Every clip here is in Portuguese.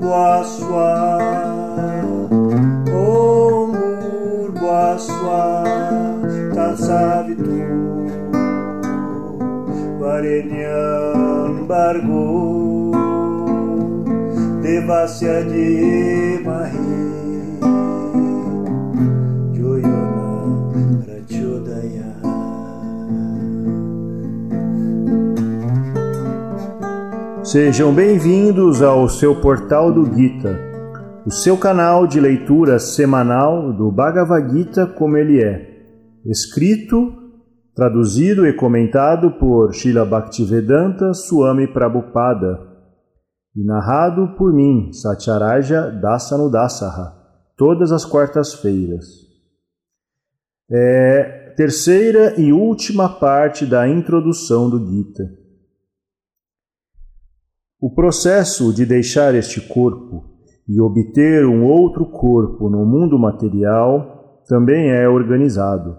Boaswa Om Boaswa Tatsavitu Varenyam Bargo Devasya de Mahi Sejam bem-vindos ao seu portal do Gita, o seu canal de leitura semanal do Bhagavad Gita como ele é, escrito, traduzido e comentado por Srila Bhaktivedanta Swami Prabhupada e narrado por mim, Satyaraja Dasanudasaha, todas as quartas-feiras. É terceira e última parte da introdução do Gita. O processo de deixar este corpo e obter um outro corpo no mundo material também é organizado.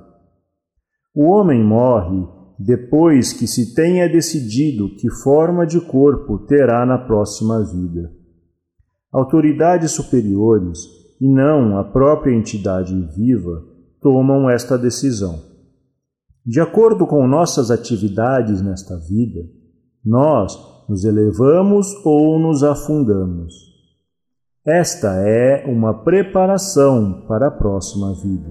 O homem morre depois que se tenha decidido que forma de corpo terá na próxima vida. Autoridades superiores, e não a própria entidade viva, tomam esta decisão. De acordo com nossas atividades nesta vida, nós nos elevamos ou nos afundamos. Esta é uma preparação para a próxima vida.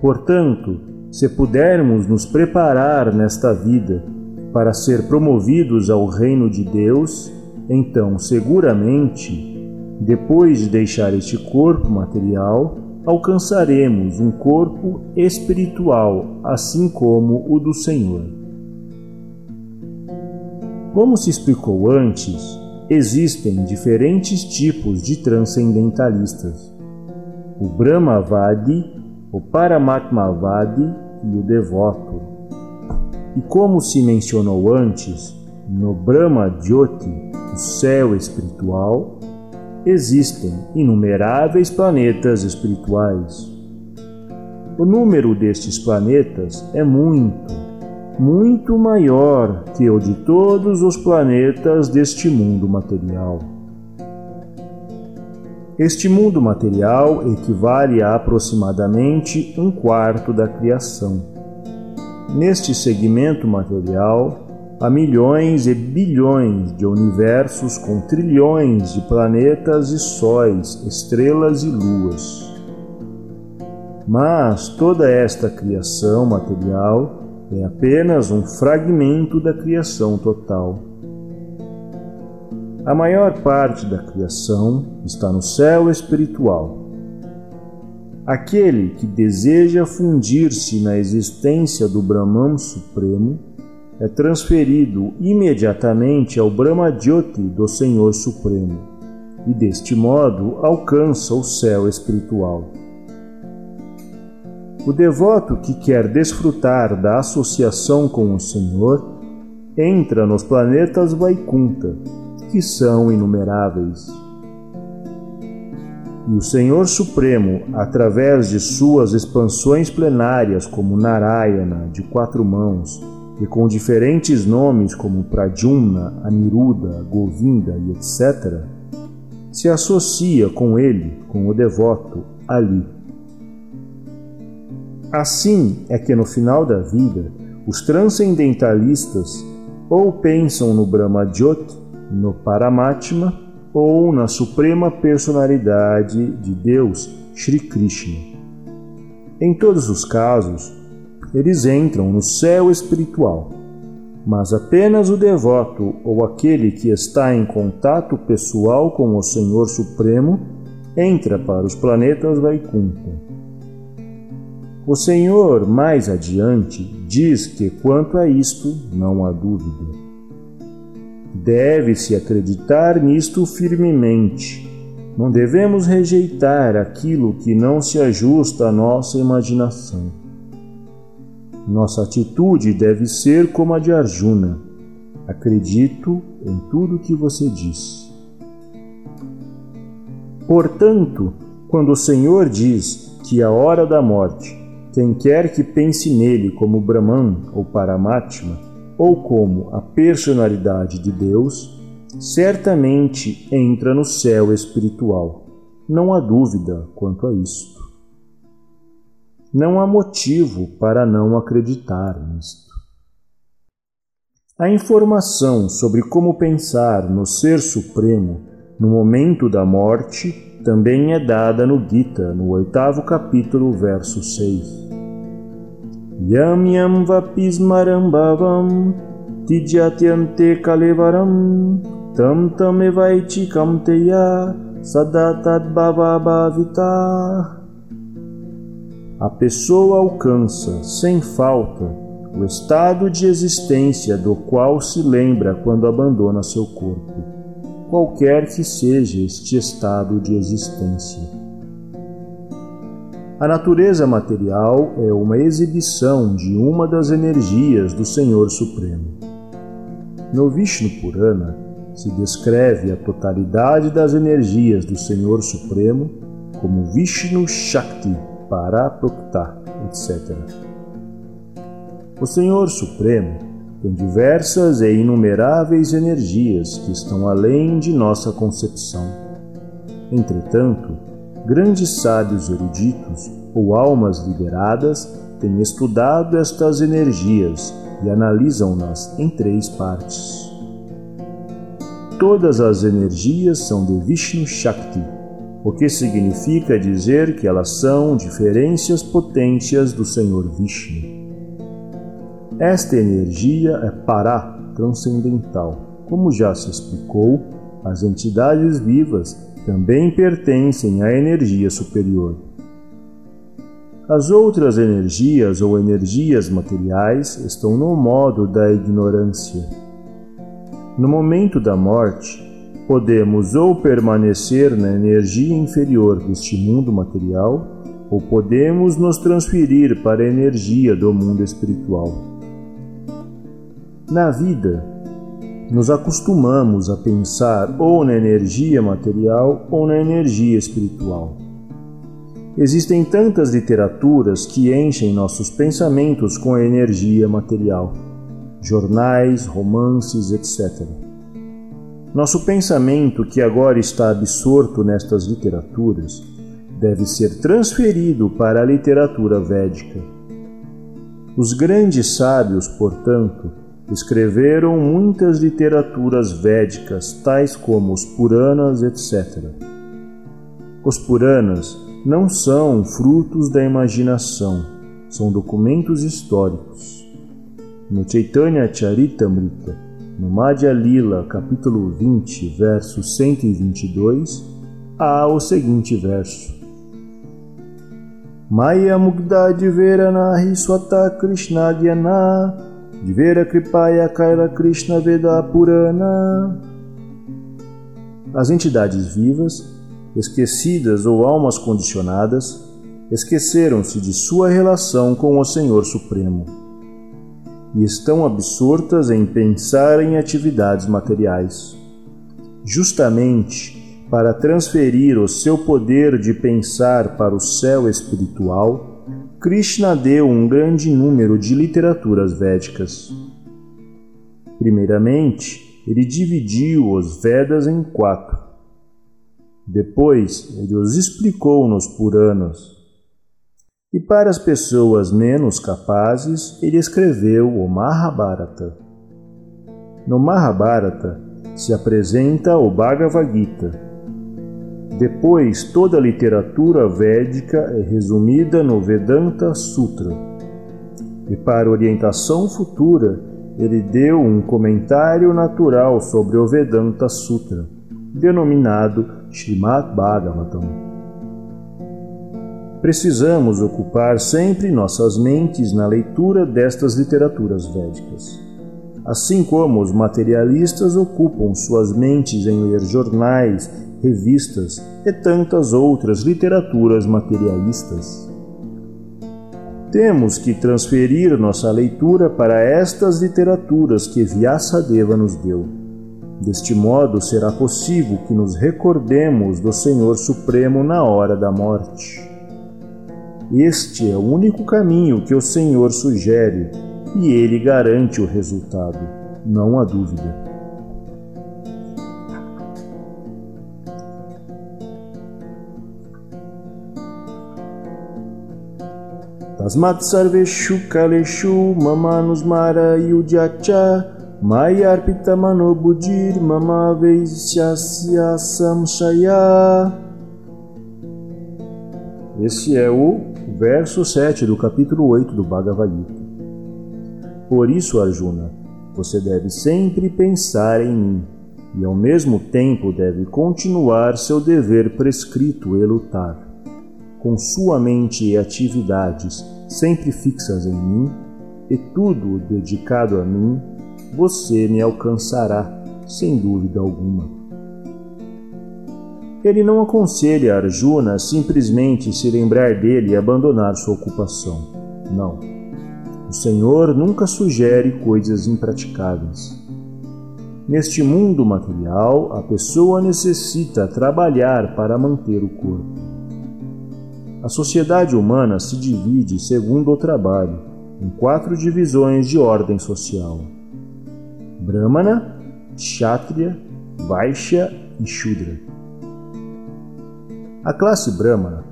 Portanto, se pudermos nos preparar nesta vida para ser promovidos ao reino de Deus, então seguramente, depois de deixar este corpo material, alcançaremos um corpo espiritual, assim como o do Senhor. Como se explicou antes, existem diferentes tipos de transcendentalistas: o Brahmavadi, o Paramatmavadi e o devoto. E como se mencionou antes, no Brahma Jyoti, o céu espiritual, existem inumeráveis planetas espirituais. O número destes planetas é muito, muito maior que o de todos os planetas deste mundo material. Este mundo material equivale a aproximadamente um quarto da criação. Neste segmento material, há milhões e bilhões de universos com trilhões de planetas e sóis, estrelas e luas. Mas toda esta criação material é apenas um fragmento da criação total. A maior parte da criação está no céu espiritual. Aquele que deseja fundir-se na existência do Brahman Supremo é transferido imediatamente ao Brahmadyoti do Senhor Supremo e, deste modo, alcança o céu espiritual. O devoto que quer desfrutar da associação com o Senhor entra nos planetas Vaikunta, que são inumeráveis. E o Senhor Supremo, através de suas expansões plenárias como Narayana, de quatro mãos, e com diferentes nomes como Pradyumna, Aniruddha, Govinda e etc., se associa com ele, com o devoto, ali. Assim é que no final da vida, os transcendentalistas ou pensam no Brahmadyot, no Paramatma, ou na suprema personalidade de Deus, Sri Krishna. Em todos os casos, eles entram no céu espiritual, mas apenas o devoto ou aquele que está em contato pessoal com o Senhor Supremo entra para os planetas Vaikunta. O Senhor, mais adiante, diz que quanto a isto não há dúvida. Deve-se acreditar nisto firmemente. Não devemos rejeitar aquilo que não se ajusta à nossa imaginação. Nossa atitude deve ser como a de Arjuna. Acredito em tudo que você diz. Portanto, quando o Senhor diz que a hora da morte quem quer que pense nele como Brahman ou Paramatma, ou como a personalidade de Deus, certamente entra no céu espiritual. Não há dúvida quanto a isto. Não há motivo para não acreditar nisto. A informação sobre como pensar no Ser Supremo no momento da morte também é dada no Gita, no oitavo capítulo, verso 6. Yam yam vapismaram bhavam tijyatyante kalevaram tam tam evaiti kamteya sadatat bhavabhavita. A pessoa alcança, sem falta, o estado de existência do qual se lembra quando abandona seu corpo, qualquer que seja este estado de existência. A natureza material é uma exibição de uma das energias do Senhor Supremo. No Vishnu Purana se descreve a totalidade das energias do Senhor Supremo como Vishnu Shakti Paraprokta, etc. O Senhor Supremo tem diversas e inumeráveis energias que estão além de nossa concepção. Entretanto, grandes sábios eruditos ou almas liberadas têm estudado estas energias e analisam-nas em três partes. Todas as energias são de Vishnu Shakti, o que significa dizer que elas são diferências potências do Senhor Vishnu. Esta energia é para transcendental. Como já se explicou, as entidades vivas também pertencem à energia superior. As outras energias ou energias materiais estão no modo da ignorância. No momento da morte, podemos ou permanecer na energia inferior deste mundo material, ou podemos nos transferir para a energia do mundo espiritual. Na vida, nos acostumamos a pensar ou na energia material ou na energia espiritual. Existem tantas literaturas que enchem nossos pensamentos com a energia material, jornais, romances, etc. Nosso pensamento, que agora está absorto nestas literaturas, deve ser transferido para a literatura védica. Os grandes sábios, portanto, Escreveram muitas literaturas védicas, tais como os Puranas, etc. Os Puranas não são frutos da imaginação, são documentos históricos. No Chaitanya Charitamrita, no Madhya Lila, capítulo 20, verso 122, há o seguinte verso. Maya Mugda Diveranahi Swata Krishna Dhyana Divera Kripaya Kaila Krishna Veda Purana. As entidades vivas, esquecidas ou almas condicionadas, esqueceram-se de sua relação com o Senhor Supremo e estão absortas em pensar em atividades materiais. Justamente para transferir o seu poder de pensar para o céu espiritual, Krishna deu um grande número de literaturas védicas. Primeiramente, ele dividiu os Vedas em quatro. Depois, ele os explicou nos Puranas. E para as pessoas menos capazes, ele escreveu o Mahabharata. No Mahabharata se apresenta o Bhagavad Gita, depois, toda a literatura védica é resumida no Vedanta Sutra. E para orientação futura, ele deu um comentário natural sobre o Vedanta Sutra, denominado Srimad Bhagavatam. Precisamos ocupar sempre nossas mentes na leitura destas literaturas védicas. Assim como os materialistas ocupam suas mentes em ler jornais revistas e tantas outras literaturas materialistas. Temos que transferir nossa leitura para estas literaturas que Vyasadeva nos deu. Deste modo será possível que nos recordemos do Senhor Supremo na hora da morte. Este é o único caminho que o Senhor sugere e ele garante o resultado, não há dúvida. Tasmat sarveshu kaleshu mamanusmara yudyacha mayarpita manobudhir mama veishyasya samshaya Esse é o verso 7 do capítulo 8 do Bhagavad Gita. Por isso, Arjuna, você deve sempre pensar em mim e ao mesmo tempo deve continuar seu dever prescrito e lutar. Com sua mente e atividades sempre fixas em mim e tudo dedicado a mim, você me alcançará, sem dúvida alguma. Ele não aconselha Arjuna simplesmente se lembrar dele e abandonar sua ocupação. Não. O Senhor nunca sugere coisas impraticáveis. Neste mundo material, a pessoa necessita trabalhar para manter o corpo. A sociedade humana se divide segundo o trabalho, em quatro divisões de ordem social: Brahmana, Kshatriya, Vaishya e Shudra. A classe Brahmana,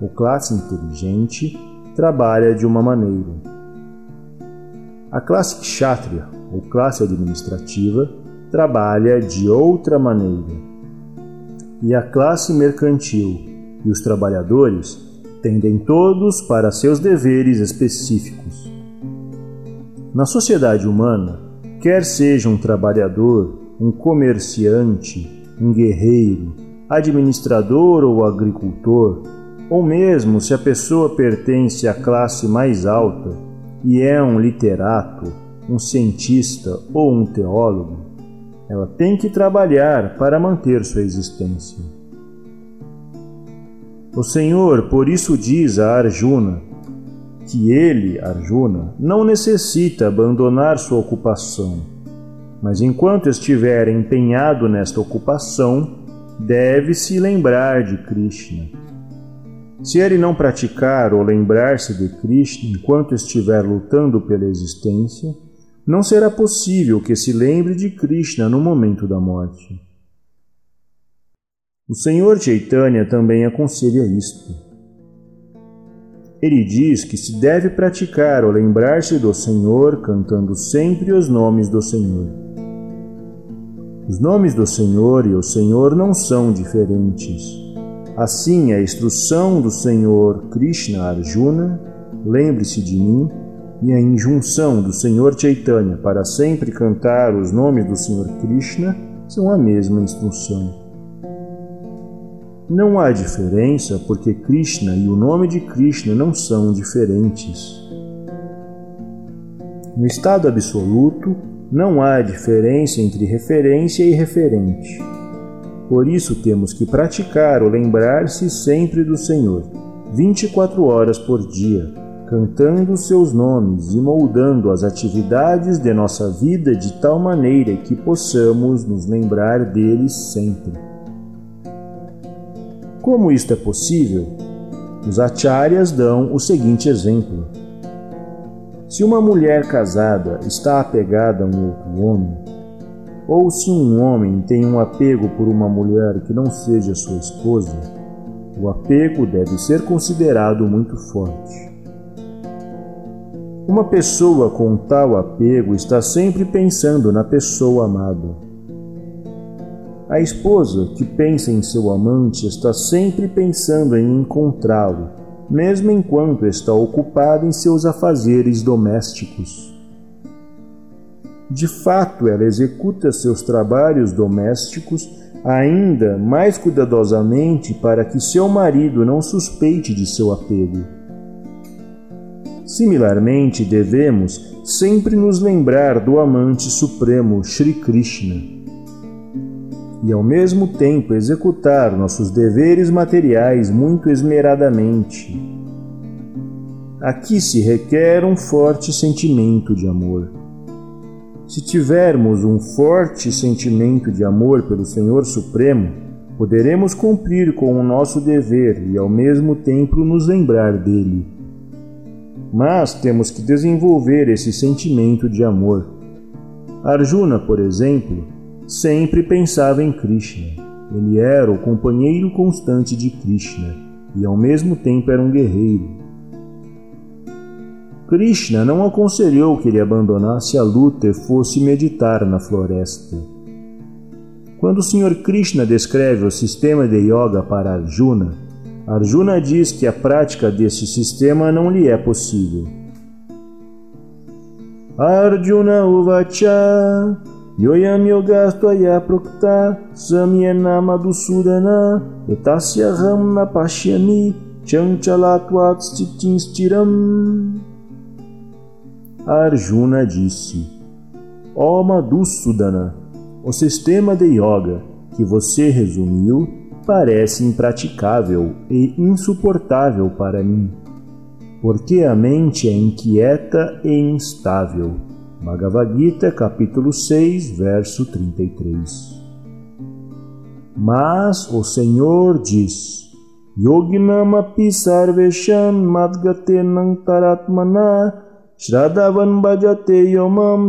ou classe inteligente, trabalha de uma maneira a classe kshatriya, ou classe administrativa, trabalha de outra maneira. E a classe mercantil e os trabalhadores tendem todos para seus deveres específicos. Na sociedade humana, quer seja um trabalhador, um comerciante, um guerreiro, administrador ou agricultor, ou mesmo se a pessoa pertence à classe mais alta, e é um literato, um cientista ou um teólogo, ela tem que trabalhar para manter sua existência. O Senhor por isso diz a Arjuna que ele, Arjuna, não necessita abandonar sua ocupação, mas enquanto estiver empenhado nesta ocupação, deve se lembrar de Krishna se ele não praticar ou lembrar-se de Krishna enquanto estiver lutando pela existência, não será possível que se lembre de Krishna no momento da morte. O Senhor Chaitanya também aconselha isto. Ele diz que se deve praticar ou lembrar-se do Senhor cantando sempre os nomes do Senhor. Os nomes do Senhor e o Senhor não são diferentes. Assim, a instrução do Senhor Krishna Arjuna, lembre-se de mim, e a injunção do Senhor Chaitanya para sempre cantar os nomes do Senhor Krishna são a mesma instrução. Não há diferença porque Krishna e o nome de Krishna não são diferentes. No estado absoluto, não há diferença entre referência e referente. Por isso temos que praticar o lembrar-se sempre do Senhor, 24 horas por dia, cantando seus nomes e moldando as atividades de nossa vida de tal maneira que possamos nos lembrar deles sempre. Como isto é possível? Os acharyas dão o seguinte exemplo. Se uma mulher casada está apegada a um outro homem, ou se um homem tem um apego por uma mulher que não seja sua esposa, o apego deve ser considerado muito forte. Uma pessoa com tal apego está sempre pensando na pessoa amada. A esposa que pensa em seu amante está sempre pensando em encontrá-lo, mesmo enquanto está ocupada em seus afazeres domésticos. De fato, ela executa seus trabalhos domésticos ainda mais cuidadosamente para que seu marido não suspeite de seu apego. Similarmente, devemos sempre nos lembrar do amante supremo Sri Krishna e, ao mesmo tempo, executar nossos deveres materiais muito esmeradamente. Aqui se requer um forte sentimento de amor. Se tivermos um forte sentimento de amor pelo Senhor Supremo, poderemos cumprir com o nosso dever e ao mesmo tempo nos lembrar dele. mas temos que desenvolver esse sentimento de amor. Arjuna, por exemplo, sempre pensava em Krishna. Ele era o companheiro constante de Krishna e ao mesmo tempo era um guerreiro. Krishna não aconselhou que ele abandonasse a luta e fosse meditar na floresta. Quando o Sr. Krishna descreve o sistema de yoga para Arjuna, Arjuna diz que a prática desse sistema não lhe é possível. Arjuna Uvacha Yoyam Yogastvaya Prokta Samyena Madhusudana Etasyaham Napashyami Chanchalatvat Stitinstiram Arjuna disse: Ó oh Madhusudana, o sistema de yoga que você resumiu parece impraticável e insuportável para mim, porque a mente é inquieta e instável. Bhagavad Gita, capítulo 6, verso 33. Mas o Senhor diz: Yoginamapi sarvesham madgatenam taratmana Shraddhavan bhajate yomam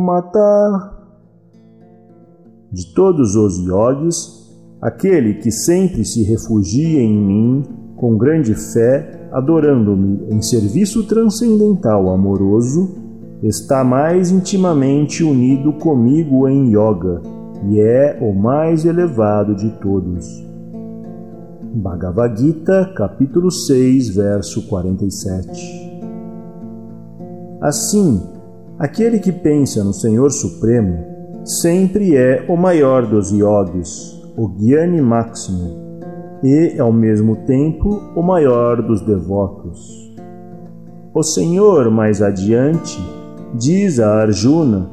mata. De todos os yogis, aquele que sempre se refugia em mim com grande fé, adorando-me em serviço transcendental amoroso, está mais intimamente unido comigo em yoga e é o mais elevado de todos. Bhagavad Gita, capítulo 6, verso 47. Assim, aquele que pensa no Senhor Supremo sempre é o maior dos yogis, o Gyani Máximo, e, ao mesmo tempo, o maior dos devotos. O Senhor, mais adiante, diz a Arjuna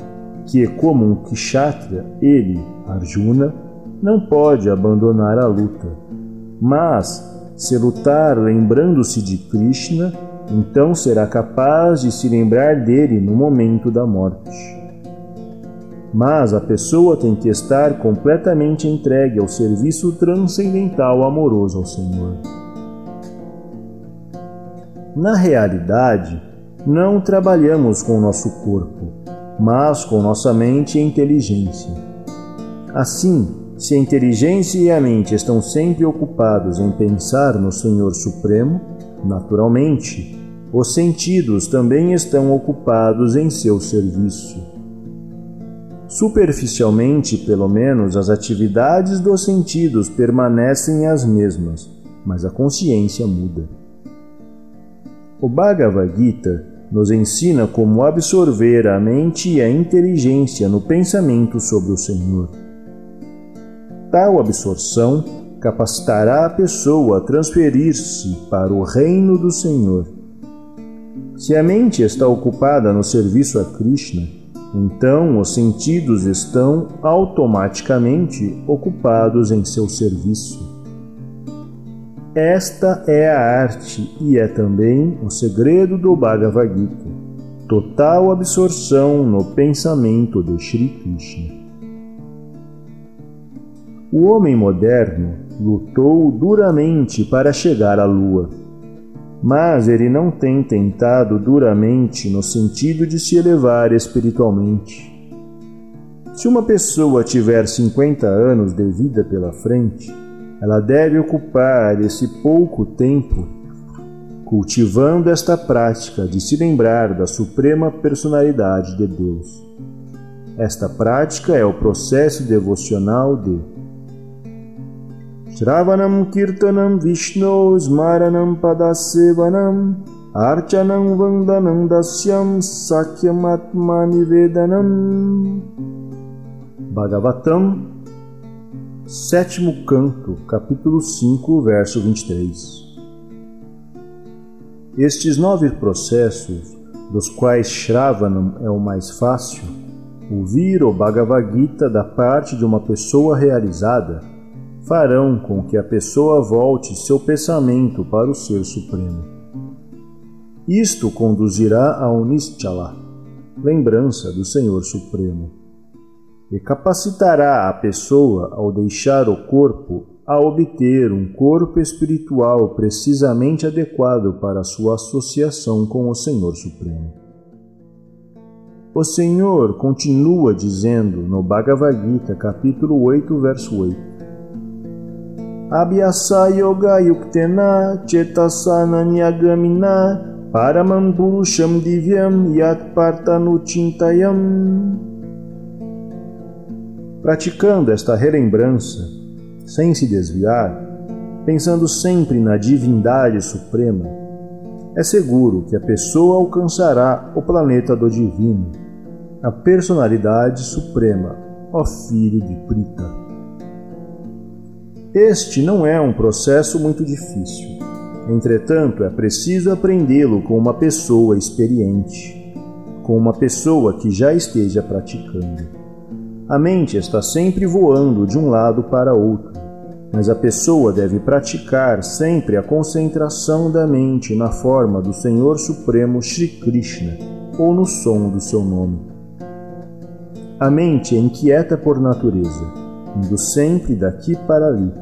que, como um Kshatriya, ele, Arjuna, não pode abandonar a luta, mas, se lutar lembrando-se de Krishna, então será capaz de se lembrar dele no momento da morte. Mas a pessoa tem que estar completamente entregue ao serviço transcendental amoroso ao Senhor. Na realidade, não trabalhamos com o nosso corpo, mas com nossa mente e inteligência. Assim, se a inteligência e a mente estão sempre ocupados em pensar no Senhor Supremo, naturalmente, os sentidos também estão ocupados em seu serviço. Superficialmente, pelo menos, as atividades dos sentidos permanecem as mesmas, mas a consciência muda. O Bhagavad Gita nos ensina como absorver a mente e a inteligência no pensamento sobre o Senhor. Tal absorção capacitará a pessoa a transferir-se para o reino do Senhor se a mente está ocupada no serviço a Krishna, então os sentidos estão automaticamente ocupados em seu serviço. Esta é a arte e é também o segredo do Bhagavad Gita, total absorção no pensamento de Sri Krishna. O homem moderno lutou duramente para chegar à Lua mas ele não tem tentado duramente no sentido de se elevar espiritualmente. Se uma pessoa tiver 50 anos de vida pela frente, ela deve ocupar esse pouco tempo cultivando esta prática de se lembrar da suprema personalidade de Deus. Esta prática é o processo devocional de Shravanam Kirtanam Vishnu Smaranam Padasevanam Archanam Vandanam Dasyam Sakyam Atmanivedanam Bhagavatam Sétimo Canto, capítulo 5, verso 23 Estes nove processos, dos quais Shravanam é o mais fácil, ouvir o Bhagavad Gita da parte de uma pessoa realizada, farão com que a pessoa volte seu pensamento para o Ser Supremo. Isto conduzirá ao Nischala, lembrança do Senhor Supremo, e capacitará a pessoa, ao deixar o corpo, a obter um corpo espiritual precisamente adequado para sua associação com o Senhor Supremo. O Senhor continua dizendo no Bhagavad Gita, capítulo 8, verso 8: Abhyasa yoga yuktena chetasana nyagamina paramam purusham divyam yat partanu chintayam. Praticando esta relembrança, sem se desviar, pensando sempre na divindade suprema, é seguro que a pessoa alcançará o planeta do divino, a personalidade suprema, ó filho de Prita. Este não é um processo muito difícil. Entretanto, é preciso aprendê-lo com uma pessoa experiente, com uma pessoa que já esteja praticando. A mente está sempre voando de um lado para outro, mas a pessoa deve praticar sempre a concentração da mente na forma do Senhor Supremo Sri Krishna ou no som do seu nome. A mente é inquieta por natureza, indo sempre daqui para ali,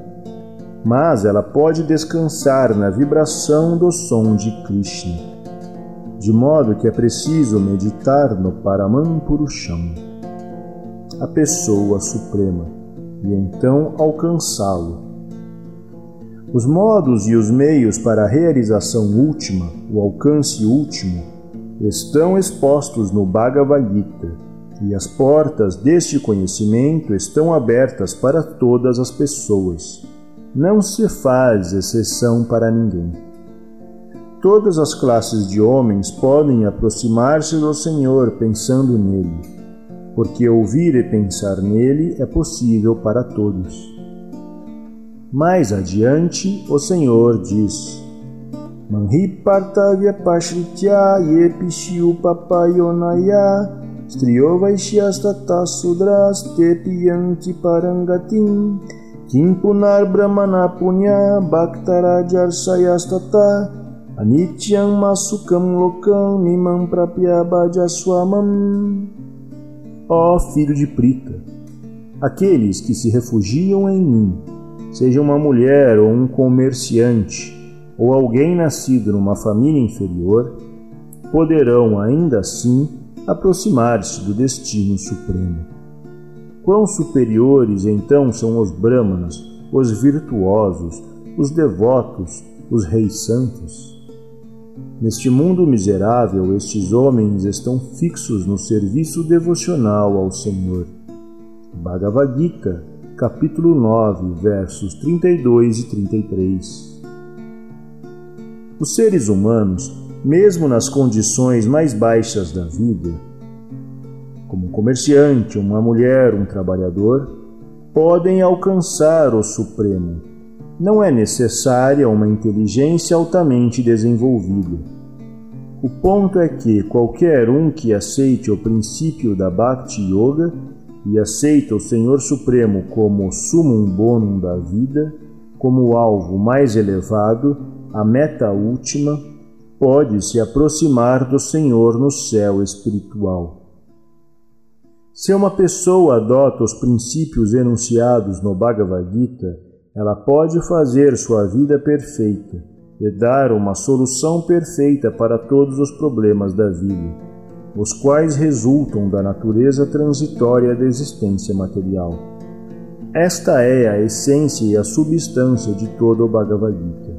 mas ela pode descansar na vibração do som de Krishna, de modo que é preciso meditar no Paraman Purusham a pessoa suprema e então alcançá-lo. Os modos e os meios para a realização última, o alcance último, estão expostos no Bhagavad Gita, e as portas deste conhecimento estão abertas para todas as pessoas. Não se faz exceção para ninguém. Todas as classes de homens podem aproximar-se do Senhor pensando nele porque ouvir e pensar nele é possível para todos. Mais adiante, o Senhor diz: Manhi partavya pashritya yepishiu papayonaya striyo vaishyastata sudras tepiyanti parangatim kim punar brahmana punya bhaktarajarsayastata anityam masukam lokam mimam prapya bhajaswamam Ó filho de Prita, aqueles que se refugiam em mim, seja uma mulher ou um comerciante, ou alguém nascido numa família inferior, poderão ainda assim aproximar-se do destino supremo. Quão superiores então são os Brahmanas, os virtuosos, os devotos, os reis santos? Neste mundo miserável, estes homens estão fixos no serviço devocional ao Senhor. Bhagavad Gita, capítulo 9, versos 32 e 33. Os seres humanos, mesmo nas condições mais baixas da vida, como um comerciante, uma mulher, um trabalhador, podem alcançar o Supremo não é necessária uma inteligência altamente desenvolvida. O ponto é que qualquer um que aceite o princípio da Bhakti Yoga e aceita o Senhor Supremo como o sumum bonum da vida, como o alvo mais elevado, a meta última, pode se aproximar do Senhor no céu espiritual. Se uma pessoa adota os princípios enunciados no Bhagavad Gita, ela pode fazer sua vida perfeita e dar uma solução perfeita para todos os problemas da vida, os quais resultam da natureza transitória da existência material. Esta é a essência e a substância de todo o Bhagavad Gita.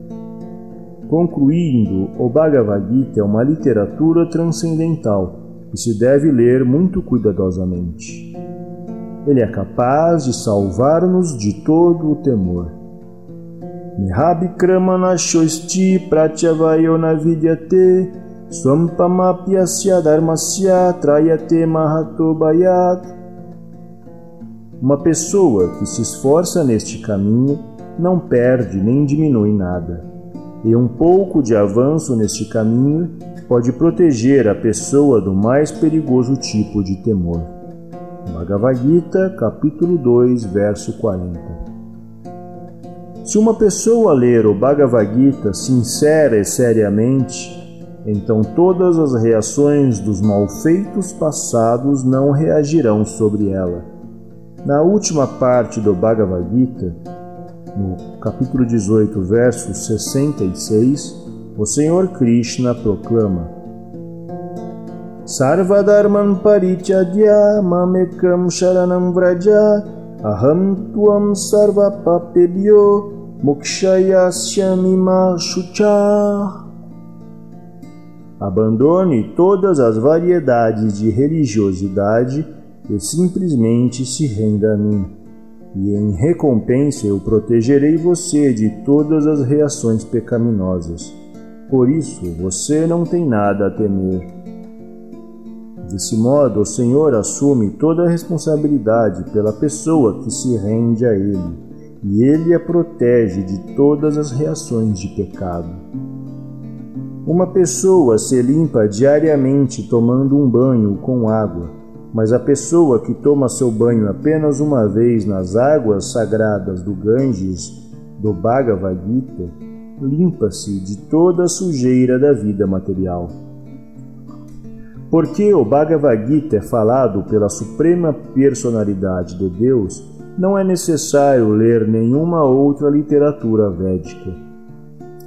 Concluindo, o Bhagavad Gita é uma literatura transcendental que se deve ler muito cuidadosamente. Ele é capaz de salvar-nos de todo o temor. Mihabhikramana shoisti pratyavayona vidyate swampamapyasya dharmasya trayate mahato bayat. Uma pessoa que se esforça neste caminho não perde nem diminui nada, e um pouco de avanço neste caminho pode proteger a pessoa do mais perigoso tipo de temor. Bhagavad Gita, capítulo 2, verso 40. Se uma pessoa ler o Bhagavad Gita sincera e seriamente, então todas as reações dos malfeitos passados não reagirão sobre ela. Na última parte do Bhagavad Gita, no capítulo 18, verso 66, o Senhor Krishna proclama: Parichadya mamekam sharanam vraja aham tuam sarva papebhyo mokshayashyamima shucha. Abandone todas as variedades de religiosidade e simplesmente se renda a mim. E em recompensa eu protegerei você de todas as reações pecaminosas. Por isso você não tem nada a temer. Desse modo, o Senhor assume toda a responsabilidade pela pessoa que se rende a Ele, e Ele a protege de todas as reações de pecado. Uma pessoa se limpa diariamente tomando um banho com água, mas a pessoa que toma seu banho apenas uma vez nas águas sagradas do Ganges, do Bhagavad Gita, limpa-se de toda a sujeira da vida material. Porque o Bhagavad Gita é falado pela Suprema Personalidade de Deus, não é necessário ler nenhuma outra literatura védica.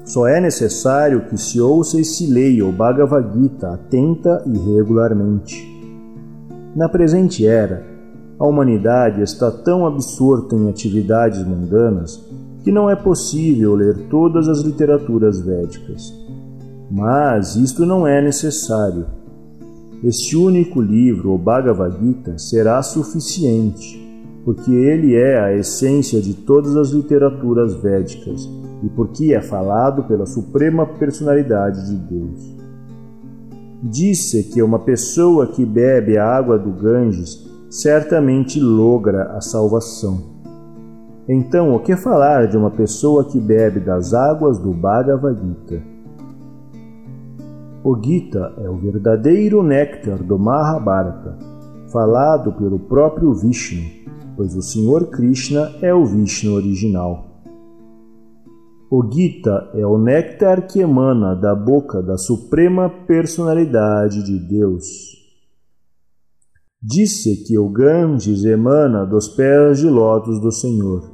Só é necessário que se ouça e se leia o Bhagavad Gita atenta e regularmente. Na presente era, a humanidade está tão absorta em atividades mundanas que não é possível ler todas as literaturas védicas. Mas isto não é necessário. Este único livro, o Bhagavad Gita, será suficiente, porque ele é a essência de todas as literaturas védicas e porque é falado pela Suprema Personalidade de Deus. Disse que uma pessoa que bebe a água do Ganges certamente logra a salvação. Então, o que falar de uma pessoa que bebe das águas do Bhagavad Gita? O Gita é o verdadeiro néctar do Mahabharata, falado pelo próprio Vishnu, pois o Senhor Krishna é o Vishnu original. O Gita é o néctar que emana da boca da Suprema Personalidade de Deus. Disse que o Ganges emana dos pés de lótus do Senhor.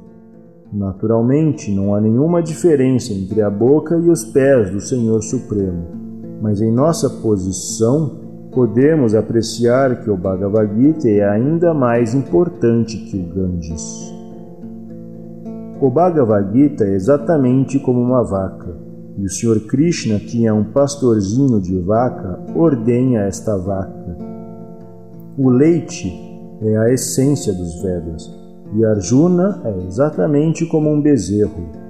Naturalmente, não há nenhuma diferença entre a boca e os pés do Senhor Supremo, mas em nossa posição podemos apreciar que o Bhagavad Gita é ainda mais importante que o Ganges. O Bhagavad Gita é exatamente como uma vaca, e o Sr. Krishna, que é um pastorzinho de vaca, ordenha esta vaca. O leite é a essência dos Vedas, e Arjuna é exatamente como um bezerro.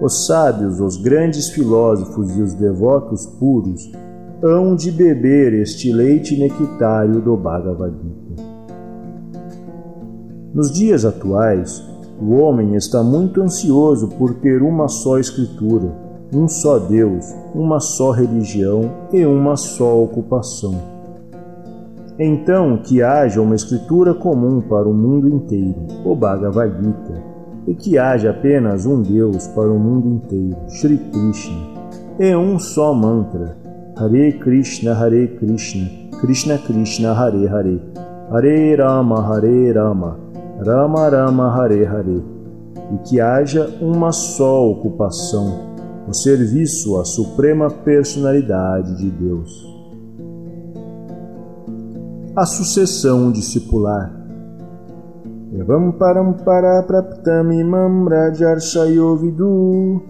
Os sábios, os grandes filósofos e os devotos puros hão de beber este leite nectário do Bhagavad Gita. Nos dias atuais, o homem está muito ansioso por ter uma só Escritura, um só Deus, uma só religião e uma só ocupação. Então, que haja uma Escritura comum para o mundo inteiro, o Bhagavad Gita, e que haja apenas um Deus para o mundo inteiro, Sri Krishna, e um só mantra, Hare Krishna, Hare Krishna, Krishna Krishna, Hare Hare, Hare Rama, Hare Rama, Rama Rama Hare Hare, e que haja uma só ocupação, o serviço à suprema personalidade de Deus. A sucessão discipular. Evam parampara praptamimam rajarshayovidu.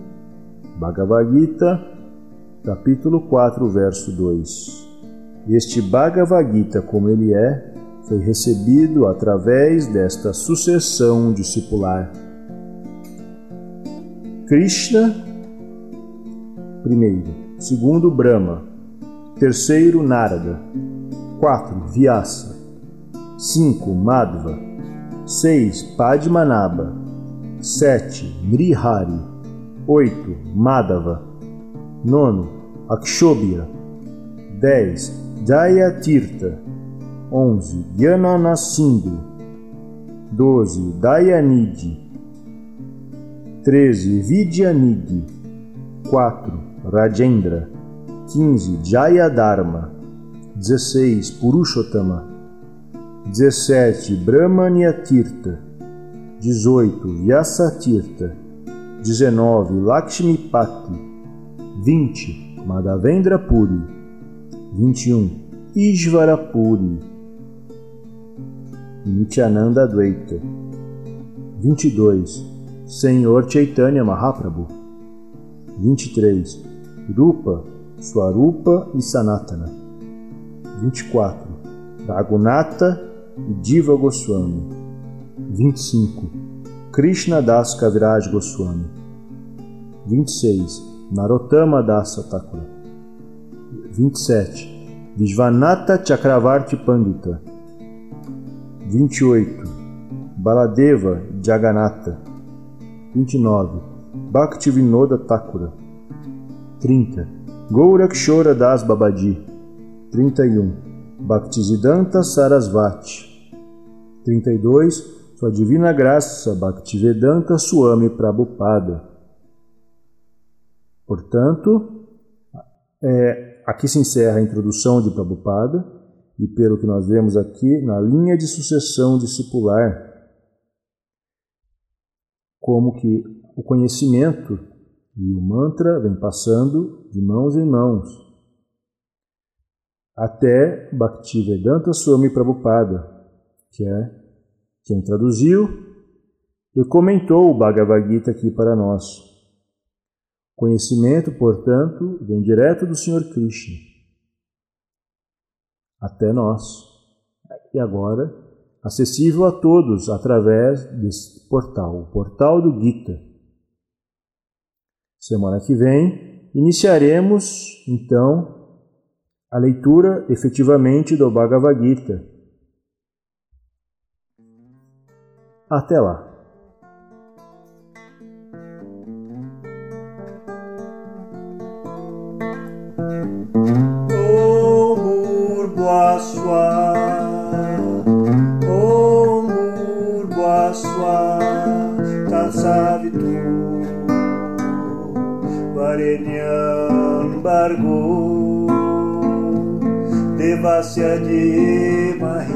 Bhagavad Gita, capítulo 4, verso 2. Este Bhagavad Gita, como ele é, foi recebido através desta sucessão discipular. Krishna, primeiro, segundo Brahma, terceiro Narada, quatro Vyasa, cinco Madhva, seis Padmanabha, sete Nrihari, oito Madhava, nono Akshobhya, dez Jayatirtha, 11. Yananasindhu 12. Dayanid 13. Vidyanid 4. Rajendra 15. Jayadharma 16. Purushottama 17. Brahmanyatirtha 18. Vyasatirtha 19. Lakshmipati 20. Madhavendra Puri 21. Ishvara Puri Nityananda Advaita 22. Senhor Chaitanya Mahaprabhu 23. Rupa, Swarupa e Sanatana 24. Raghunatha e Diva Goswami 25. Krishna Das Kaviraj Goswami 26. Narottama Das Thakura 27. Vishvanatha Chakravarti Pandita 28. Baladeva Jagannatha 29. Bhaktivinoda Thakura 30. Gourakshora Das Babaji 31. Bhaktisiddhanta Sarasvati 32. Sua Divina Graça Bhaktivedanta Swami Prabhupada. Portanto, é, aqui se encerra a introdução de Prabhupada e pelo que nós vemos aqui na linha de sucessão discipular, como que o conhecimento e o mantra vem passando de mãos em mãos até Bhaktivedanta Swami Prabhupada, que é quem traduziu e comentou o Bhagavad Gita aqui para nós. Conhecimento, portanto, vem direto do Senhor Krishna até nós. E agora, acessível a todos através desse portal, o portal do Gita. Semana que vem, iniciaremos então a leitura efetivamente do Bhagavad Gita. Até lá! Bhaswa Om Bargo Devasya Mahi